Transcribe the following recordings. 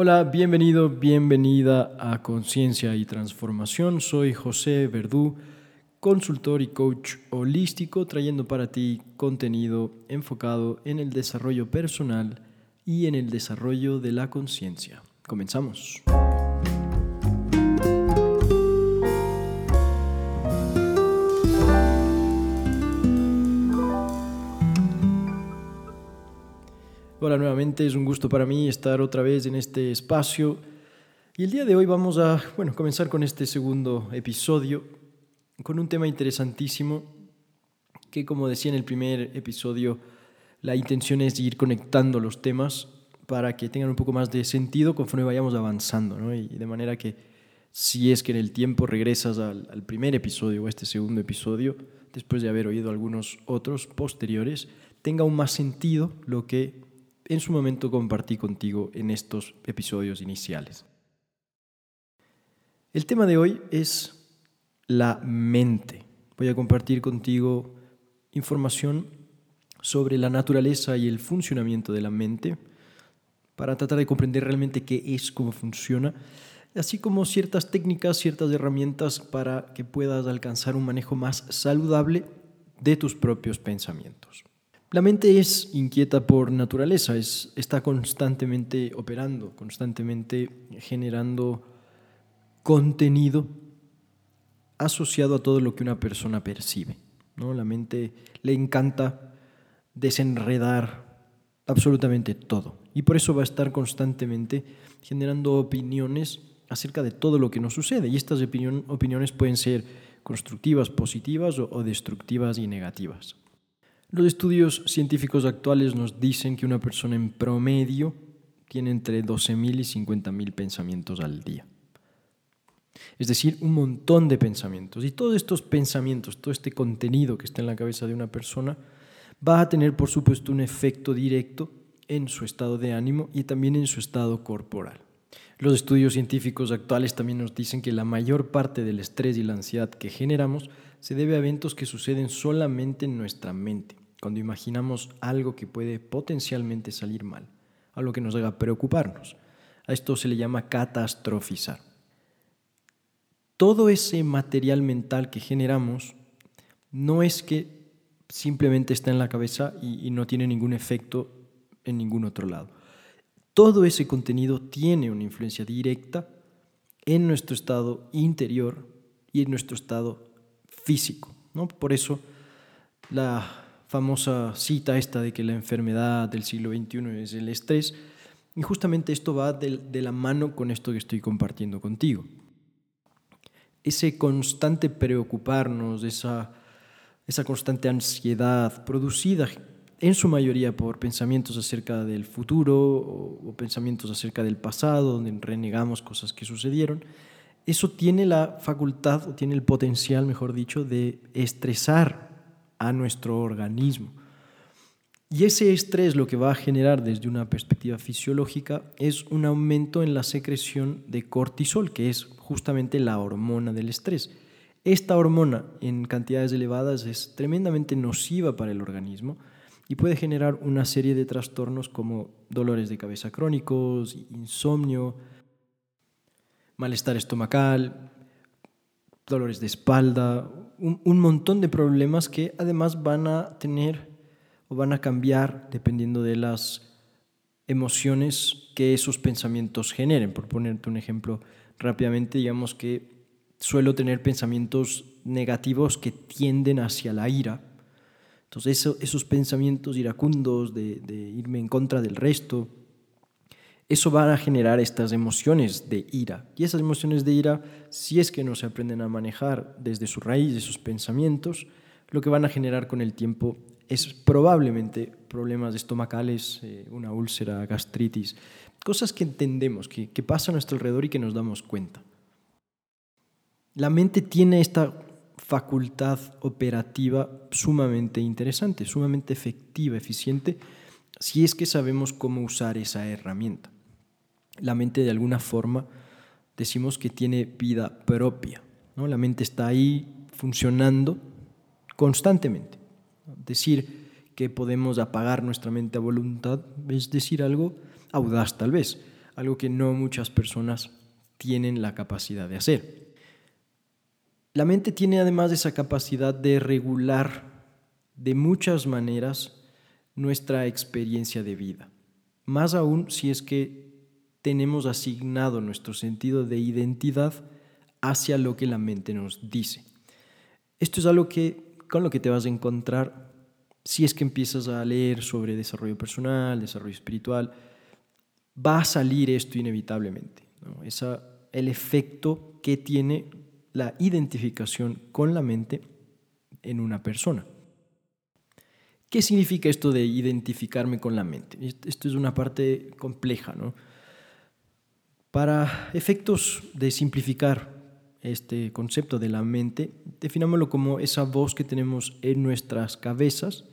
Hola, bienvenido, bienvenida a Conciencia y Transformación. Soy José Verdú, consultor y coach holístico, trayendo para ti contenido enfocado en el desarrollo personal y en el desarrollo de la conciencia. Comenzamos. Hola nuevamente, es un gusto para mí estar otra vez en este espacio. Y el día de hoy vamos a, bueno, comenzar con este segundo episodio, con un tema interesantísimo, que como decía en el primer episodio, la intención es ir conectando los temas para que tengan un poco más de sentido conforme vayamos avanzando, ¿no? Y de manera que si es que en el tiempo regresas al, al primer episodio o a este segundo episodio, después de haber oído algunos otros posteriores, tenga aún más sentido lo que en su momento compartí contigo en estos episodios iniciales. El tema de hoy es la mente. Voy a compartir contigo información sobre la naturaleza y el funcionamiento de la mente para tratar de comprender realmente qué es, cómo funciona, así como ciertas técnicas, ciertas herramientas para que puedas alcanzar un manejo más saludable de tus propios pensamientos. La mente es inquieta por naturaleza, es, está constantemente operando, constantemente generando contenido asociado a todo lo que una persona percibe. ¿no? La mente le encanta desenredar absolutamente todo y por eso va a estar constantemente generando opiniones acerca de todo lo que nos sucede y estas opiniones pueden ser constructivas, positivas o destructivas y negativas. Los estudios científicos actuales nos dicen que una persona en promedio tiene entre 12.000 y 50.000 pensamientos al día. Es decir, un montón de pensamientos. Y todos estos pensamientos, todo este contenido que está en la cabeza de una persona, va a tener, por supuesto, un efecto directo en su estado de ánimo y también en su estado corporal. Los estudios científicos actuales también nos dicen que la mayor parte del estrés y la ansiedad que generamos se debe a eventos que suceden solamente en nuestra mente, cuando imaginamos algo que puede potencialmente salir mal, algo que nos haga preocuparnos. A esto se le llama catastrofizar. Todo ese material mental que generamos no es que simplemente está en la cabeza y, no tiene ningún efecto en ningún otro lado. Todo ese contenido tiene una influencia directa en nuestro estado interior y en nuestro estado físico. ¿no? Por eso la famosa cita esta de que la enfermedad del siglo XXI es el estrés, y justamente esto va de, la mano con esto que estoy compartiendo contigo. Ese constante preocuparnos, esa, esa constante ansiedad producida en su mayoría por pensamientos acerca del futuro o, o, pensamientos acerca del pasado, donde renegamos cosas que sucedieron, eso tiene la facultad o tiene el potencial, mejor dicho, de estresar a nuestro organismo. Y ese estrés lo que va a generar desde una perspectiva fisiológica es un aumento en la secreción de cortisol, que es justamente la hormona del estrés. Esta hormona en cantidades elevadas es tremendamente nociva para el organismo y puede generar una serie de trastornos como dolores de cabeza crónicos, insomnio, malestar estomacal, dolores de espalda, un, un, montón de problemas que además van a tener o van a cambiar dependiendo de las emociones que esos pensamientos generen. Por ponerte un ejemplo rápidamente, digamos que suelo tener pensamientos negativos que tienden hacia la ira. Entonces eso, esos pensamientos iracundos de, de irme en contra del resto, eso va a generar estas emociones de ira. Y esas emociones de ira, si es que no se aprenden a manejar desde su raíz, de sus pensamientos, lo que van a generar con el tiempo es probablemente problemas estomacales, eh, una úlcera, gastritis, cosas que entendemos, que, que pasan a nuestro alrededor y que nos damos cuenta. La mente tiene esta facultad operativa sumamente interesante, sumamente efectiva, eficiente, si es que sabemos cómo usar esa herramienta la mente de alguna forma decimos que tiene vida propia. ¿no? La mente está ahí funcionando constantemente. Decir que podemos apagar nuestra mente a voluntad es decir algo audaz tal vez. algo que no muchas personas tienen la capacidad de hacer. La mente tiene además esa capacidad de regular de muchas maneras nuestra experiencia de vida. Más aún si es que tenemos asignado nuestro sentido de identidad hacia lo que la mente nos dice. Esto es algo que con lo que te vas a encontrar si es que empiezas a leer sobre desarrollo personal, desarrollo espiritual, va a salir esto inevitablemente. Esa, el efecto que tiene la identificación con la mente en una persona. ¿Qué significa esto de identificarme con la mente? Esto es una parte compleja, ¿no? Para efectos de simplificar este concepto de la mente, definámoslo como esa voz que tenemos en nuestras cabezas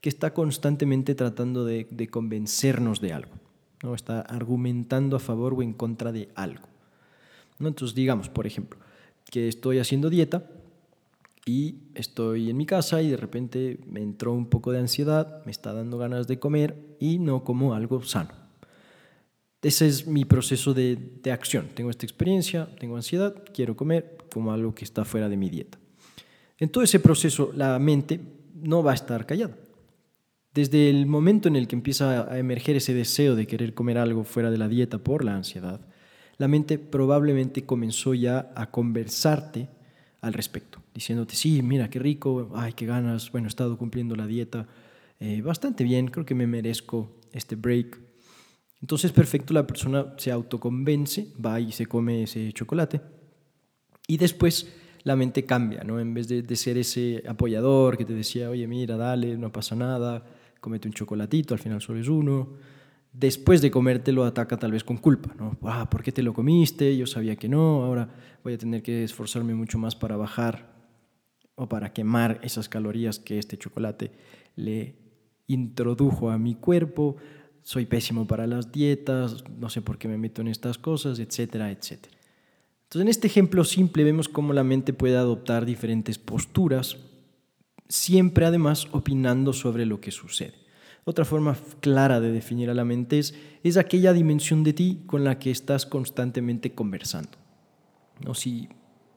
que está constantemente tratando de, convencernos de algo, ¿no? está argumentando a favor o en contra de algo. ¿no? Entonces, digamos, por ejemplo, que estoy haciendo dieta y estoy en mi casa y de repente me entró un poco de ansiedad, me está dando ganas de comer y no como algo sano. Ese es mi proceso de, de, acción. Tengo esta experiencia, tengo ansiedad, quiero comer como algo que está fuera de mi dieta. En todo ese proceso la mente no va a estar callada. Desde el momento en el que empieza a emerger ese deseo de querer comer algo fuera de la dieta por la ansiedad, la mente probablemente comenzó ya a conversarte al respecto, diciéndote, sí, mira, qué rico, ay, qué ganas, bueno, he estado cumpliendo la dieta eh, bastante bien, creo que me merezco este break. Entonces, perfecto, la persona se autoconvence, va y se come ese chocolate y después la mente cambia, ¿no? En vez de, ser ese apoyador que te decía, oye, mira, dale, no pasa nada, comete un chocolatito, al final solo es uno, después de comértelo ataca tal vez con culpa, ¿no? Ah, ¿por qué te lo comiste? Yo sabía que no, ahora voy a tener que esforzarme mucho más para bajar o para quemar esas calorías que este chocolate le introdujo a mi cuerpo, soy pésimo para las dietas, no sé por qué me meto en estas cosas, etcétera, etcétera. Entonces, en este ejemplo simple vemos cómo la mente puede adoptar diferentes posturas, siempre además opinando sobre lo que sucede. Otra forma clara de definir a la mente es, es aquella dimensión de ti con la que estás constantemente conversando. ¿No? Si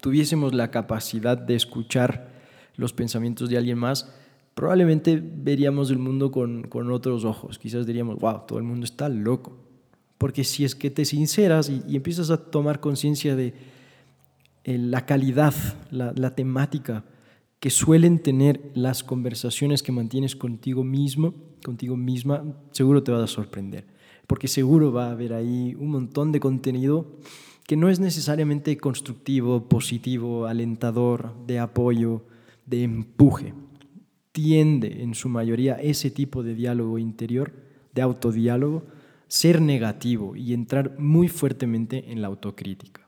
tuviésemos la capacidad de escuchar los pensamientos de alguien más, probablemente veríamos el mundo con, con otros ojos. Quizás diríamos, wow, todo el mundo está loco. Porque si es que te sinceras y, empiezas a tomar conciencia de eh, la calidad, la, temática, que suelen tener las conversaciones que mantienes contigo mismo, contigo misma, seguro te vas a sorprender, porque seguro va a haber ahí un montón de contenido que no es necesariamente constructivo, positivo, alentador, de apoyo, de empuje. Tiende en su mayoría ese tipo de diálogo interior, de autodiálogo, ser negativo y entrar muy fuertemente en la autocrítica.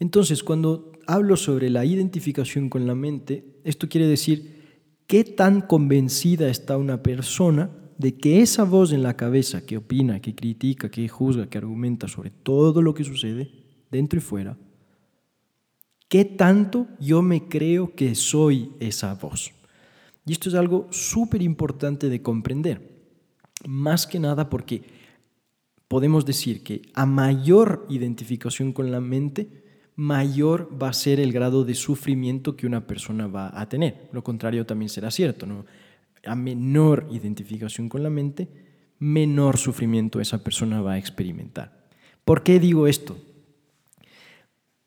Entonces, cuando hablo sobre la identificación con la mente, esto quiere decir qué tan convencida está una persona de que esa voz en la cabeza que opina, que critica, que juzga, que argumenta sobre todo lo que sucede, dentro y fuera, qué tanto yo me creo que soy esa voz. Y esto es algo súper importante de comprender, más que nada porque podemos decir que a mayor identificación con la mente, mayor va a ser el grado de sufrimiento que una persona va a tener. Lo contrario también será cierto, ¿no? A menor identificación con la mente, menor sufrimiento esa persona va a experimentar. ¿Por qué digo esto?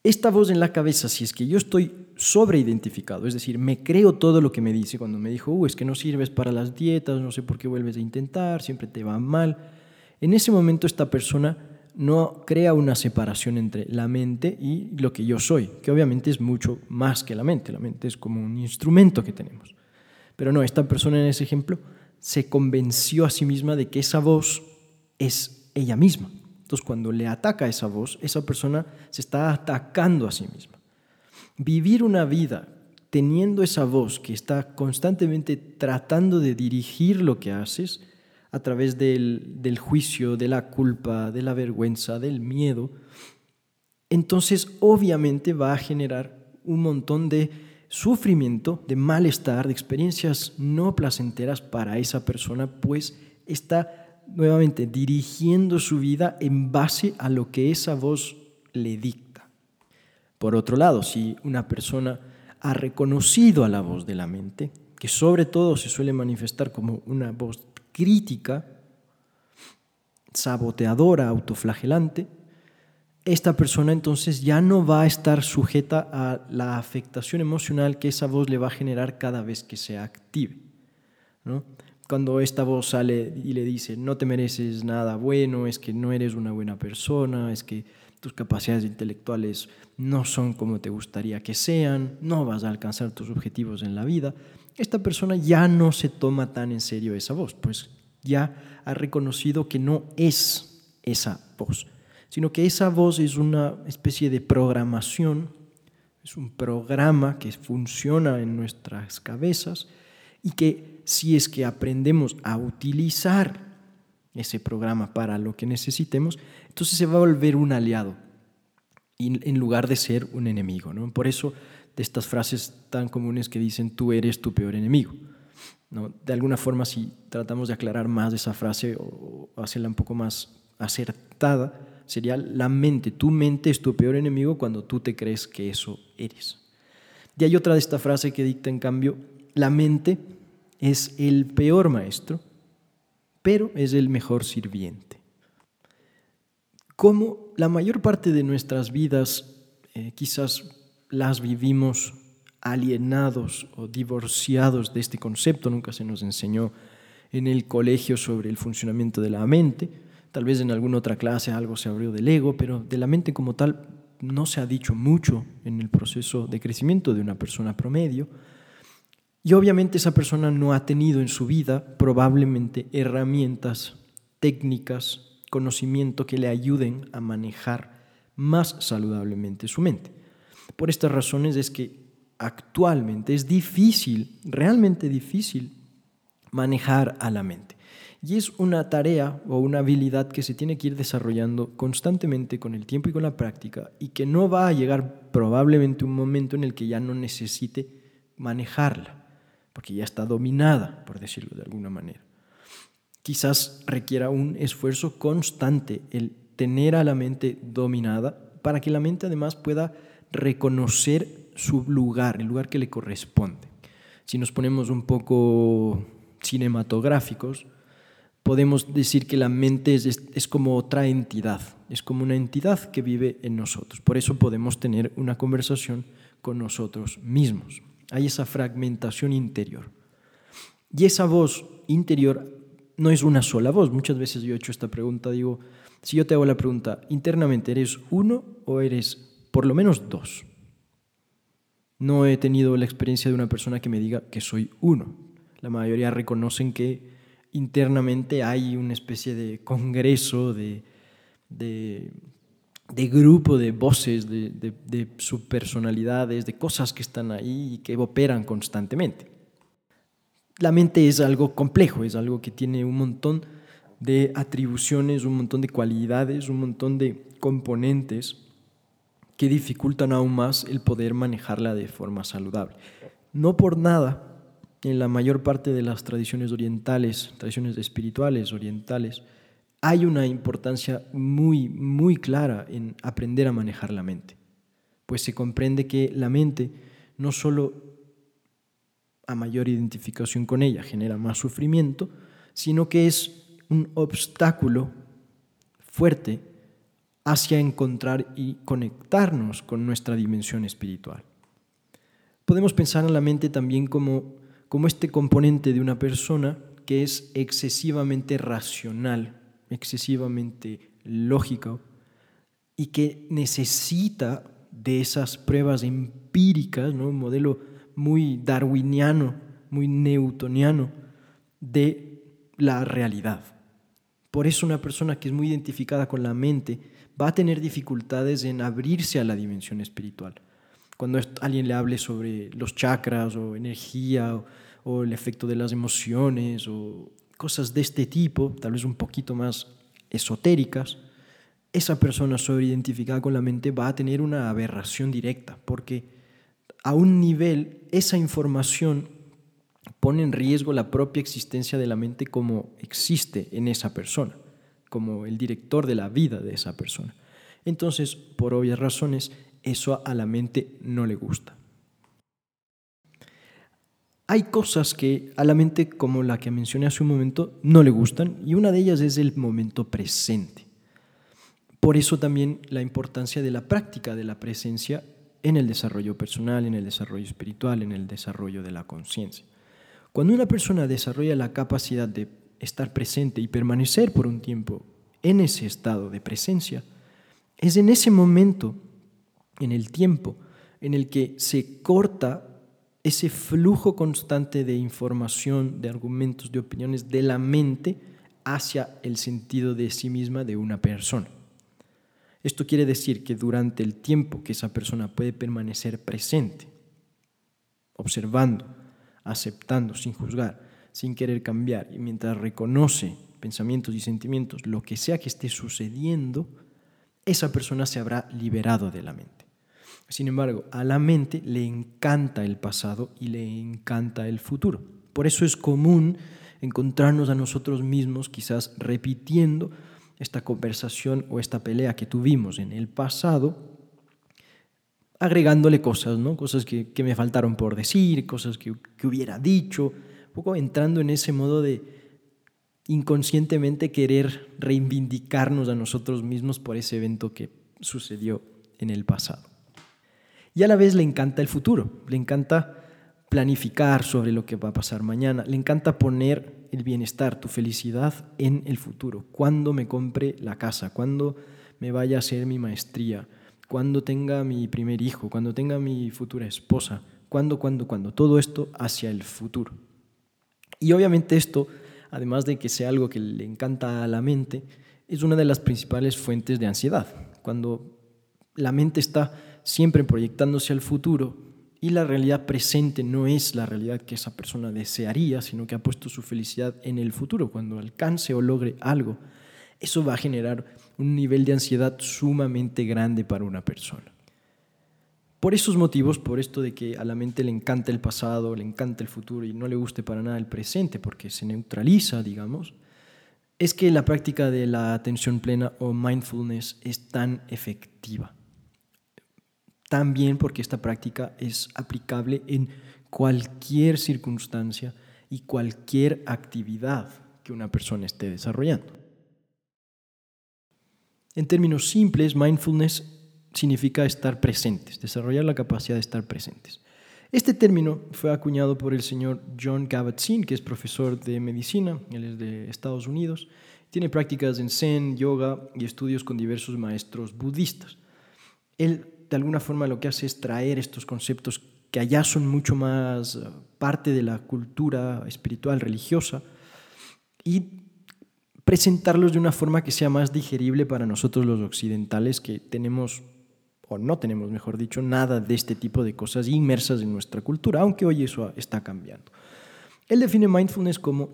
Esta voz en la cabeza, si es que yo estoy sobreidentificado, es decir, me creo todo lo que me dice cuando me dijo, uh, es que no sirves para las dietas, no sé por qué vuelves a intentar, siempre te va mal. En ese momento esta persona no crea una separación entre la mente y lo que yo soy, que obviamente es mucho más que la mente. La mente es como un instrumento que tenemos. Pero no, esta persona en ese ejemplo se convenció a sí misma de que esa voz es ella misma. Entonces cuando le ataca esa voz, esa persona se está atacando a sí misma. Vivir una vida teniendo esa voz que está constantemente tratando de dirigir lo que haces, a través del, juicio, de la culpa, de la vergüenza, del miedo, entonces obviamente va a generar un montón de sufrimiento, de malestar, de experiencias no placenteras para esa persona, pues está nuevamente dirigiendo su vida en base a lo que esa voz le dicta. Por otro lado, si una persona ha reconocido a la voz de la mente, que sobre todo se suele manifestar como una voz crítica, saboteadora, autoflagelante, esta persona entonces ya no va a estar sujeta a la afectación emocional que esa voz le va a generar cada vez que se active. Cuando esta voz sale y le dice, no te mereces nada bueno, es que no eres una buena persona, es que tus capacidades intelectuales no son como te gustaría que sean, no vas a alcanzar tus objetivos en la vida, esta persona ya no se toma tan en serio esa voz, pues ya ha reconocido que no es esa voz, sino que esa voz es una especie de programación, es un programa que funciona en nuestras cabezas y que si es que aprendemos a utilizar ese programa para lo que necesitemos, entonces se va a volver un aliado en lugar de ser un enemigo. ¿no? Por eso de estas frases tan comunes que dicen tú eres tu peor enemigo. ¿no? De alguna forma, si tratamos de aclarar más esa frase o hacerla un poco más acertada, sería la mente. Tu mente es tu peor enemigo cuando tú te crees que eso eres. Y hay otra de esta frase que dicta, en cambio, la mente es el peor maestro, pero es el mejor sirviente. Como la mayor parte de nuestras vidas eh, quizás las vivimos alienados o divorciados de este concepto, nunca se nos enseñó en el colegio sobre el funcionamiento de la mente, tal vez en alguna otra clase algo se abrió del ego, pero de la mente como tal no se ha dicho mucho en el proceso de crecimiento de una persona promedio. Y obviamente esa persona no ha tenido en su vida probablemente herramientas, técnicas, conocimiento que le ayuden a manejar más saludablemente su mente. Por estas razones es que actualmente es difícil, realmente difícil, manejar a la mente. Y es una tarea o una habilidad que se tiene que ir desarrollando constantemente con el tiempo y con la práctica y que no va a llegar probablemente un momento en el que ya no necesite manejarla, porque ya está dominada, por decirlo de alguna manera. Quizás requiera un esfuerzo constante el tener a la mente dominada para que la mente además pueda reconocer su lugar, el lugar que le corresponde. Si nos ponemos un poco cinematográficos, podemos decir que la mente es, como otra entidad, es como una entidad que vive en nosotros. Por eso podemos tener una conversación con nosotros mismos. Hay esa fragmentación interior. Y esa voz interior no es una sola voz. Muchas veces yo he hecho esta pregunta, digo, si yo te hago la pregunta, internamente, ¿eres uno o eres por lo menos dos? No he tenido la experiencia de una persona que me diga que soy uno. La mayoría reconocen que internamente hay una especie de congreso, de, de, grupo de voces, de, de, subpersonalidades, de cosas que están ahí y que operan constantemente. La mente es algo complejo, es algo que tiene un montón de atribuciones, un montón de cualidades, un montón de componentes que dificultan aún más el poder manejarla de forma saludable. No por nada en la mayor parte de las tradiciones orientales, tradiciones espirituales orientales, hay una importancia muy, muy clara en aprender a manejar la mente. Pues se comprende que la mente no solo a mayor identificación con ella genera más sufrimiento, sino que es un obstáculo fuerte hacia encontrar y conectarnos con nuestra dimensión espiritual. Podemos pensar en la mente también como como este componente de una persona que es excesivamente racional, excesivamente lógico y que necesita de esas pruebas empíricas, ¿no? un modelo muy darwiniano, muy newtoniano de la realidad. Por eso una persona que es muy identificada con la mente va a tener dificultades en abrirse a la dimensión espiritual cuando alguien le hable sobre los chakras o energía o, el efecto de las emociones o cosas de este tipo, tal vez un poquito más esotéricas, esa persona sobreidentificada con la mente va a tener una aberración directa, porque a un nivel esa información pone en riesgo la propia existencia de la mente como existe en esa persona, como el director de la vida de esa persona. Entonces, por obvias razones, eso a la mente no le gusta. Hay cosas que a la mente, como la que mencioné hace un momento, no le gustan y una de ellas es el momento presente. Por eso también la importancia de la práctica de la presencia en el desarrollo personal, en el desarrollo espiritual, en el desarrollo de la conciencia. Cuando una persona desarrolla la capacidad de estar presente y permanecer por un tiempo en ese estado de presencia, es en ese momento, en el tiempo, en el que se corta ese flujo constante de información, de argumentos, de opiniones de la mente hacia el sentido de sí misma de una persona. Esto quiere decir que durante el tiempo que esa persona puede permanecer presente, observando, aceptando, sin juzgar, sin querer cambiar, y mientras reconoce pensamientos y sentimientos, lo que sea que esté sucediendo, esa persona se habrá liberado de la mente. Sin embargo, a la mente le encanta el pasado y le encanta el futuro. Por eso es común encontrarnos a nosotros mismos quizás repitiendo esta conversación o esta pelea que tuvimos en el pasado, agregándole cosas, ¿no? cosas que, me faltaron por decir, cosas que, que hubiera dicho, un poco entrando en ese modo de inconscientemente querer reivindicarnos a nosotros mismos por ese evento que sucedió en el pasado. Y a la vez le encanta el futuro, le encanta planificar sobre lo que va a pasar mañana, le encanta poner el bienestar, tu felicidad en el futuro, cuando me compre la casa, cuando me vaya a hacer mi maestría, cuando tenga mi primer hijo, cuando tenga mi futura esposa, cuando, cuando, cuando, todo esto hacia el futuro. Y obviamente esto además de que sea algo que le encanta a la mente, es una de las principales fuentes de ansiedad. Cuando la mente está siempre proyectándose al futuro y la realidad presente no es la realidad que esa persona desearía, sino que ha puesto su felicidad en el futuro, cuando alcance o logre algo, eso va a generar un nivel de ansiedad sumamente grande para una persona. Por esos motivos, por esto de que a la mente le encanta el pasado, le encanta el futuro y no le guste para nada el presente porque se neutraliza, digamos, es que la práctica de la atención plena o mindfulness es tan efectiva. También porque esta práctica es aplicable en cualquier circunstancia y cualquier actividad que una persona esté desarrollando. En términos simples, mindfulness significa estar presentes, desarrollar la capacidad de estar presentes. Este término fue acuñado por el señor John Kabat-Zinn, que es profesor de medicina, él es de Estados Unidos, tiene prácticas en Zen, yoga y estudios con diversos maestros budistas. Él, de alguna forma, lo que hace es traer estos conceptos que allá son mucho más eh, parte de la cultura espiritual, religiosa, y presentarlos de una forma que sea más digerible para nosotros los occidentales, que tenemos o no tenemos, mejor dicho, nada de este tipo de cosas inmersas en nuestra cultura, aunque hoy eso está cambiando. Él define mindfulness como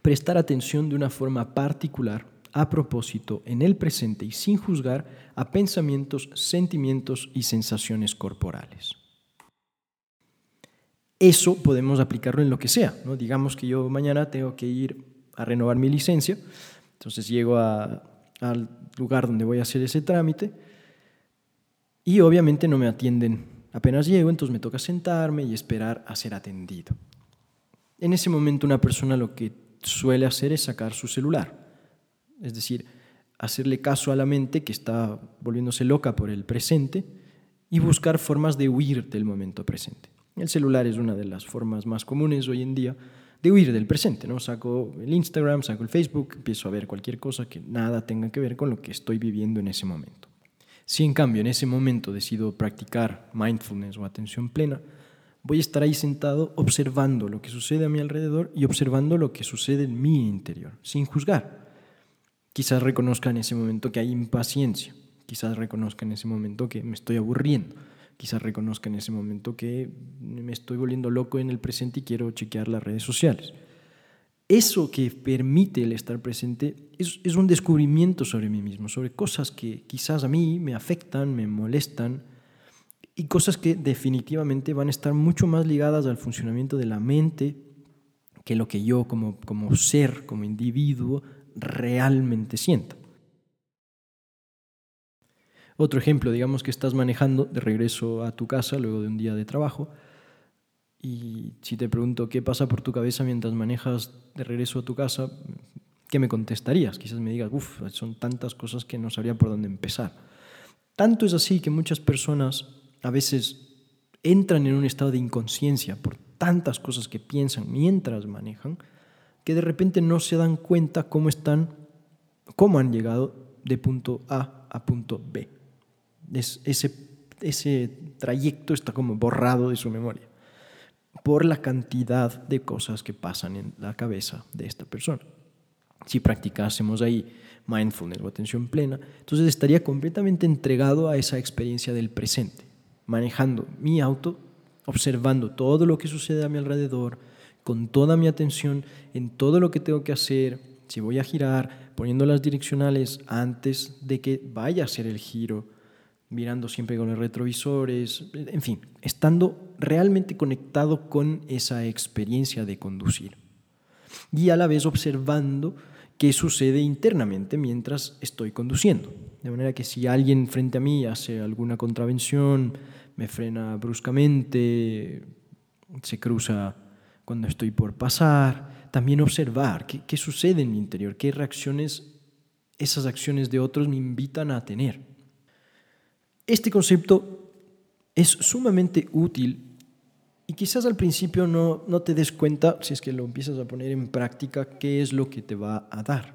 prestar atención de una forma particular, a propósito, en el presente y sin juzgar a pensamientos, sentimientos y sensaciones corporales. Eso podemos aplicarlo en lo que sea. ¿no? Digamos que yo mañana tengo que ir a renovar mi licencia, entonces llego al lugar donde voy a hacer ese trámite, y obviamente no me atienden. Apenas llego, entonces me toca sentarme y esperar a ser atendido. En ese momento una persona lo que suele hacer es sacar su celular. Es decir, hacerle caso a la mente que está volviéndose loca por el presente y buscar formas de huir del momento presente. El celular es una de las formas más comunes hoy en día de huir del presente, ¿no? Saco el Instagram, saco el Facebook, empiezo a ver cualquier cosa que nada tenga que ver con lo que estoy viviendo en ese momento. Si en cambio en ese momento decido practicar mindfulness o atención plena, voy a estar ahí sentado observando lo que sucede a mi alrededor y observando lo que sucede en mi interior, sin juzgar. Quizás reconozca en ese momento que hay impaciencia, quizás reconozca en ese momento que me estoy aburriendo, quizás reconozca en ese momento que me estoy volviendo loco en el presente y quiero chequear las redes sociales. Eso que permite el estar presente es, un descubrimiento sobre mí mismo, sobre cosas que quizás a mí me afectan, me molestan y cosas que definitivamente van a estar mucho más ligadas al funcionamiento de la mente que lo que yo como, como ser, como individuo, realmente sienta. Otro ejemplo, digamos que estás manejando de regreso a tu casa luego de un día de trabajo y si te pregunto qué pasa por tu cabeza mientras manejas de regreso a tu casa, ¿qué me contestarías? Quizás me digas, uff, son tantas cosas que no sabría por dónde empezar. Tanto es así que muchas personas a veces entran en un estado de inconsciencia por tantas cosas que piensan mientras manejan, que de repente no se dan cuenta cómo están, cómo han llegado de punto A a punto B. ese, ese trayecto está como borrado de su memoria por la cantidad de cosas que pasan en la cabeza de esta persona. Si practicásemos ahí mindfulness o atención plena, entonces estaría completamente entregado a esa experiencia del presente, manejando mi auto, observando todo lo que sucede a mi alrededor, con toda mi atención en todo lo que tengo que hacer, si voy a girar, poniendo las direccionales antes de que vaya a hacer el giro, mirando siempre con los retrovisores, en fin, estando realmente conectado con esa experiencia de conducir. Y a la vez observando qué sucede internamente mientras estoy conduciendo. De manera que si alguien frente a mí hace alguna contravención, me frena bruscamente, se cruza cuando estoy por pasar, también observar qué, qué sucede en mi interior, qué reacciones esas acciones de otros me invitan a tener. Este concepto es sumamente útil y quizás al principio no, no te des cuenta, si es que lo empiezas a poner en práctica, qué es lo que te va a dar.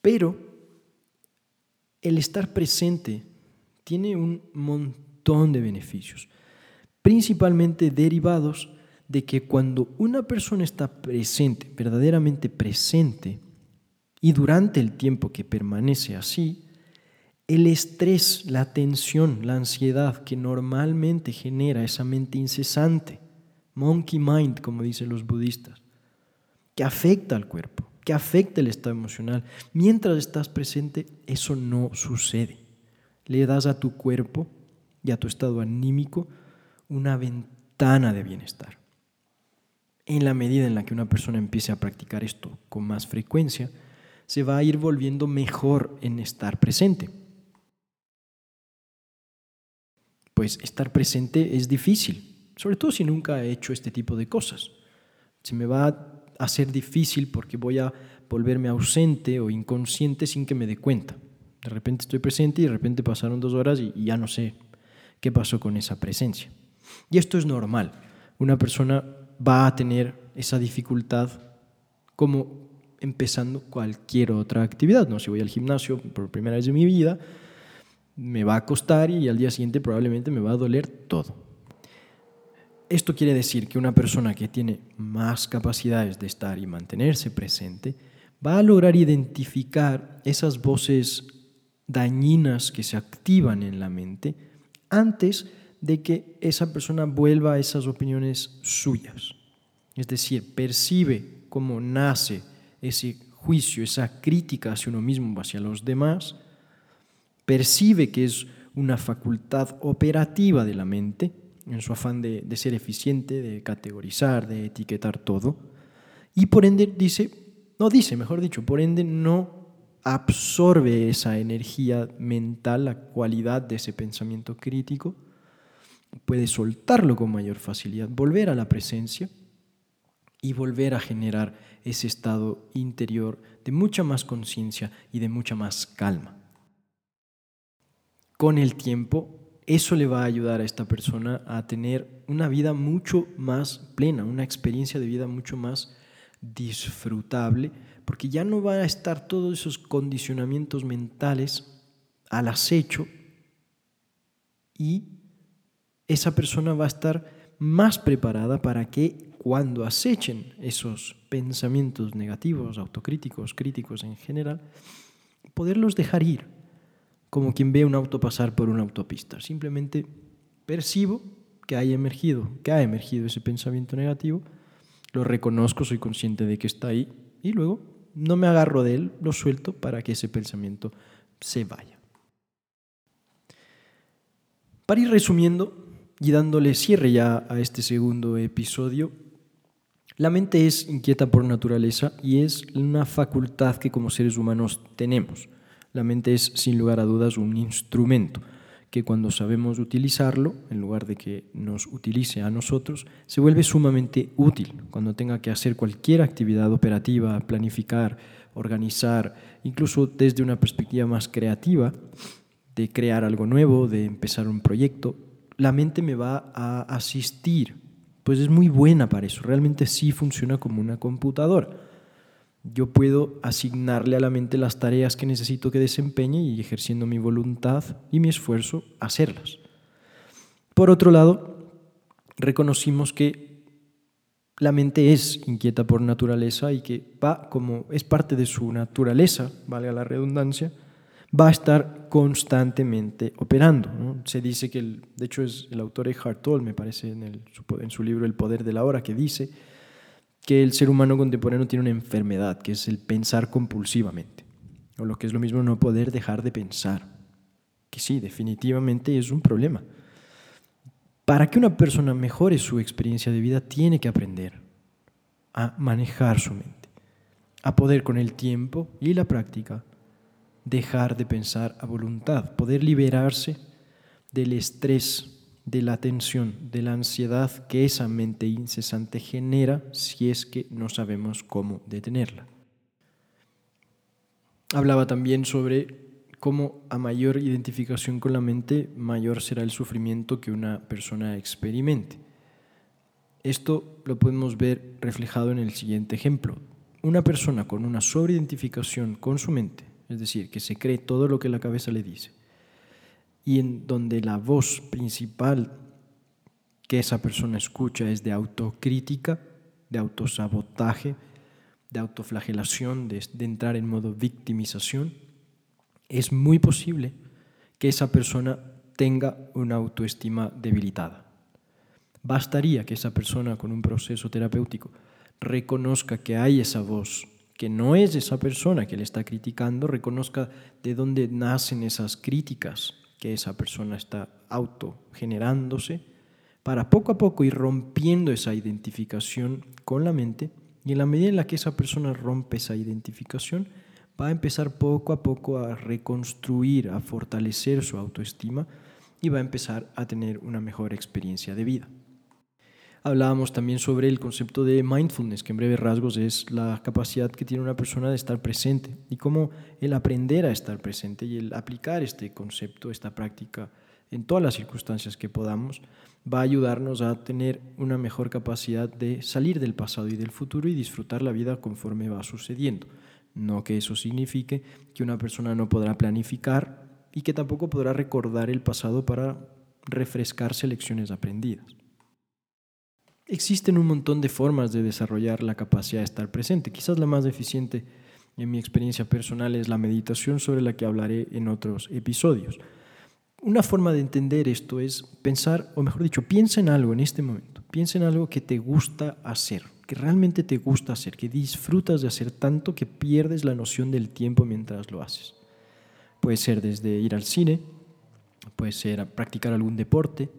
Pero el estar presente tiene un montón de beneficios, principalmente derivados de que cuando una persona está presente, verdaderamente presente, y durante el tiempo que permanece así, el estrés, la tensión, la ansiedad que normalmente genera esa mente incesante, monkey mind, como dicen los budistas, que afecta al cuerpo, que afecta el estado emocional. Mientras estás presente, eso no sucede. Le das a tu cuerpo y a tu estado anímico una ventana de bienestar. En la medida en la que una persona empiece a practicar esto con más frecuencia, se va a ir volviendo mejor en estar presente pues estar presente es difícil, sobre todo si nunca he hecho este tipo de cosas. Se me va a hacer difícil porque voy a volverme ausente o inconsciente sin que me dé cuenta. De repente estoy presente y de repente pasaron dos horas y, ya no sé qué pasó con esa presencia. Y esto es normal. Una persona va a tener esa dificultad como empezando cualquier otra actividad. ¿no? Si voy al gimnasio por primera vez en mi vida, me va a costar y al día siguiente probablemente me va a doler todo. Esto quiere decir que una persona que tiene más capacidades de estar y mantenerse presente va a lograr identificar esas voces dañinas que se activan en la mente antes de que esa persona vuelva a esas opiniones suyas. Es decir, percibe cómo nace ese juicio, esa crítica hacia uno mismo hacia los demás, percibe que es una facultad operativa de la mente, en su afán de, ser eficiente, de categorizar, de etiquetar todo, y por ende dice, no dice, mejor dicho, por ende no absorbe esa energía mental, la cualidad de ese pensamiento crítico, puede soltarlo con mayor facilidad, volver a la presencia y volver a generar ese estado interior de mucha más conciencia y de mucha más calma. Con el tiempo, eso le va a ayudar a esta persona a tener una vida mucho más plena, una experiencia de vida mucho más disfrutable, porque ya no va a estar todos esos condicionamientos mentales al acecho y esa persona va a estar más preparada para que cuando acechen esos pensamientos negativos, autocríticos, críticos en general, poderlos dejar ir como quien ve un auto pasar por una autopista. Simplemente percibo que haya emergido, que ha emergido ese pensamiento negativo, lo reconozco, soy consciente de que está ahí y luego no me agarro de él, lo suelto para que ese pensamiento se vaya. Para ir resumiendo y dándole cierre ya a este segundo episodio, La mente es inquieta por naturaleza y es una facultad que como seres humanos tenemos. La mente es sin lugar a dudas un instrumento que cuando sabemos utilizarlo, en lugar de que nos utilice a nosotros, se vuelve sumamente útil cuando tenga que hacer cualquier actividad operativa, planificar, organizar, incluso desde una perspectiva más creativa, de crear algo nuevo, de empezar un proyecto, la mente me va a asistir, pues es muy buena para eso, realmente sí funciona como una computadora. Yo puedo asignarle a la mente las tareas que necesito que desempeñe y ejerciendo mi voluntad y mi esfuerzo, hacerlas. Por otro lado, reconocimos que la mente es inquieta por naturaleza y que va como es parte de su naturaleza, valga la redundancia, va a estar constantemente operando. Se dice que, el, de hecho es el autor Eckhart Tolle, me parece, en, el, en su libro El poder de la hora, que dice que el ser humano contemporáneo tiene una enfermedad, que es el pensar compulsivamente, o lo que es lo mismo no poder dejar de pensar, que sí, definitivamente es un problema. Para que una persona mejore su experiencia de vida, tiene que aprender a manejar su mente, a poder con el tiempo y la práctica dejar de pensar a voluntad, poder liberarse del estrés, de la tensión, de la ansiedad que esa mente incesante genera si es que no sabemos cómo detenerla. Hablaba también sobre cómo a mayor identificación con la mente, mayor será el sufrimiento que una persona experimente. Esto lo podemos ver reflejado en el siguiente ejemplo. Una persona con una sobreidentificación con su mente es decir, que se cree todo lo que la cabeza le dice, y en donde la voz principal que esa persona escucha es de autocrítica, de autosabotaje, de autoflagelación, de, de entrar en modo victimización, es muy posible que esa persona tenga una autoestima debilitada. Bastaría que esa persona con un proceso terapéutico reconozca que hay esa voz que no es esa persona que le está criticando, reconozca de dónde nacen esas críticas que esa persona está autogenerándose, para poco a poco ir rompiendo esa identificación con la mente y en la medida en la que esa persona rompe esa identificación, va a empezar poco a poco a reconstruir, a fortalecer su autoestima y va a empezar a tener una mejor experiencia de vida. Hablábamos también sobre el concepto de mindfulness, que en breves rasgos es la capacidad que tiene una persona de estar presente y cómo el aprender a estar presente y el aplicar este concepto, esta práctica en todas las circunstancias que podamos, va a ayudarnos a tener una mejor capacidad de salir del pasado y del futuro y disfrutar la vida conforme va sucediendo. No que eso signifique que una persona no podrá planificar y que tampoco podrá recordar el pasado para refrescarse lecciones aprendidas. Existen un montón de formas de desarrollar la capacidad de estar presente. Quizás la más eficiente en mi experiencia personal es la meditación sobre la que hablaré en otros episodios. Una forma de entender esto es pensar, o mejor dicho, piensa en algo en este momento. Piensa en algo que te gusta hacer, que realmente te gusta hacer, que disfrutas de hacer tanto que pierdes la noción del tiempo mientras lo haces. Puede ser desde ir al cine, puede ser practicar algún deporte,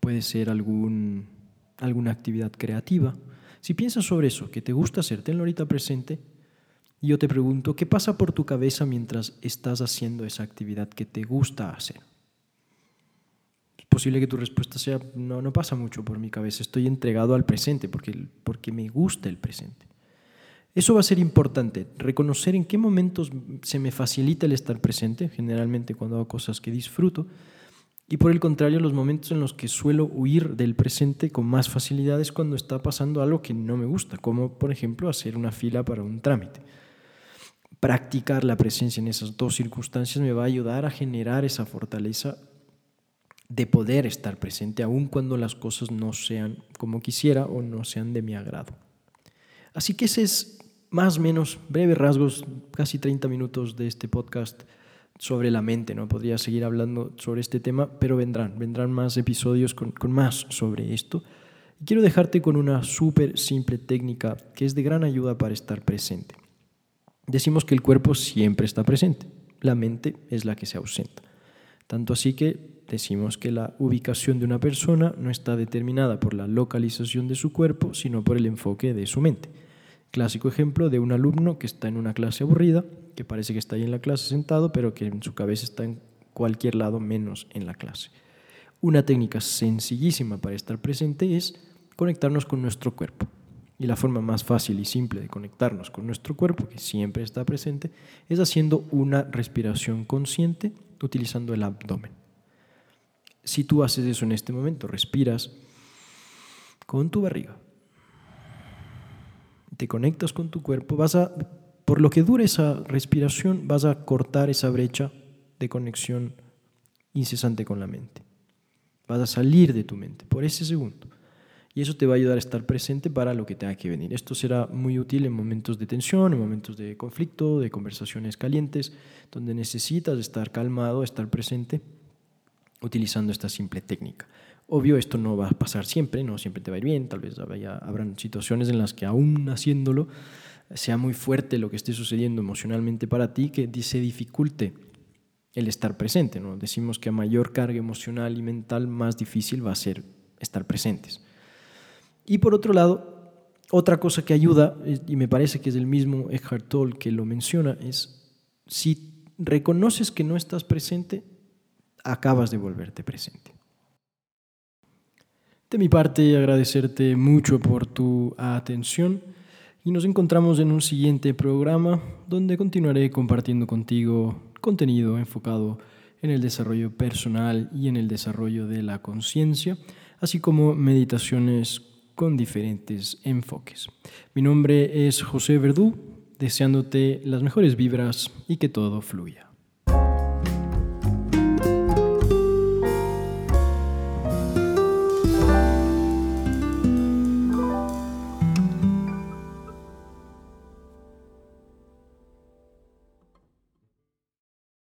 puede ser algún alguna actividad creativa. Si piensas sobre eso, que te gusta hacer, tenlo ahorita presente. Y yo te pregunto, ¿qué pasa por tu cabeza mientras estás haciendo esa actividad que te gusta hacer? Es posible que tu respuesta sea, no, no pasa mucho por mi cabeza, estoy entregado al presente porque, porque me gusta el presente. Eso va a ser importante, reconocer en qué momentos se me facilita el estar presente, generalmente cuando hago cosas que disfruto, y por el contrario, los momentos en los que suelo huir del presente con más facilidad es cuando está pasando algo que no me gusta, como por ejemplo hacer una fila para un trámite. Practicar la presencia en esas dos circunstancias me va a ayudar a generar esa fortaleza de poder estar presente aun cuando las cosas no sean como quisiera o no sean de mi agrado. Así que ese es más o menos breves rasgos, casi 30 minutos de este podcast sobre la mente, ¿no? Podría seguir hablando sobre este tema, pero vendrán, vendrán más episodios con, con más sobre esto. Y quiero dejarte con una súper simple técnica que es de gran ayuda para estar presente. Decimos que el cuerpo siempre está presente, la mente es la que se ausenta. Tanto así que decimos que la ubicación de una persona no está determinada por la localización de su cuerpo, sino por el enfoque de su mente. Clásico ejemplo de un alumno que está en una clase aburrida, que parece que está ahí en la clase sentado, pero que en su cabeza está en cualquier lado menos en la clase. Una técnica sencillísima para estar presente es conectarnos con nuestro cuerpo. Y la forma más fácil y simple de conectarnos con nuestro cuerpo, que siempre está presente, es haciendo una respiración consciente utilizando el abdomen. Si tú haces eso en este momento, respiras con tu barriga, te conectas con tu cuerpo, vas a, por lo que dure esa respiración, vas a cortar esa brecha de conexión incesante con la mente. Vas a salir de tu mente por ese segundo. Y eso te va a ayudar a estar presente para lo que tenga que venir. Esto será muy útil en momentos de tensión, en momentos de conflicto, de conversaciones calientes, donde necesitas estar calmado, estar presente, utilizando esta simple técnica. Obvio, esto no va a pasar siempre, no siempre te va a ir bien, tal vez haya, habrán situaciones en las que aún haciéndolo sea muy fuerte lo que esté sucediendo emocionalmente para ti, que se dificulte el estar presente. ¿no? Decimos que a mayor carga emocional y mental, más difícil va a ser estar presentes. Y por otro lado, otra cosa que ayuda, y me parece que es el mismo Eckhart Tolle que lo menciona, es si reconoces que no estás presente, acabas de volverte presente. De mi parte, agradecerte mucho por tu atención y nos encontramos en un siguiente programa donde continuaré compartiendo contigo contenido enfocado en el desarrollo personal y en el desarrollo de la conciencia, así como meditaciones con diferentes enfoques. Mi nombre es José Verdú, deseándote las mejores vibras y que todo fluya.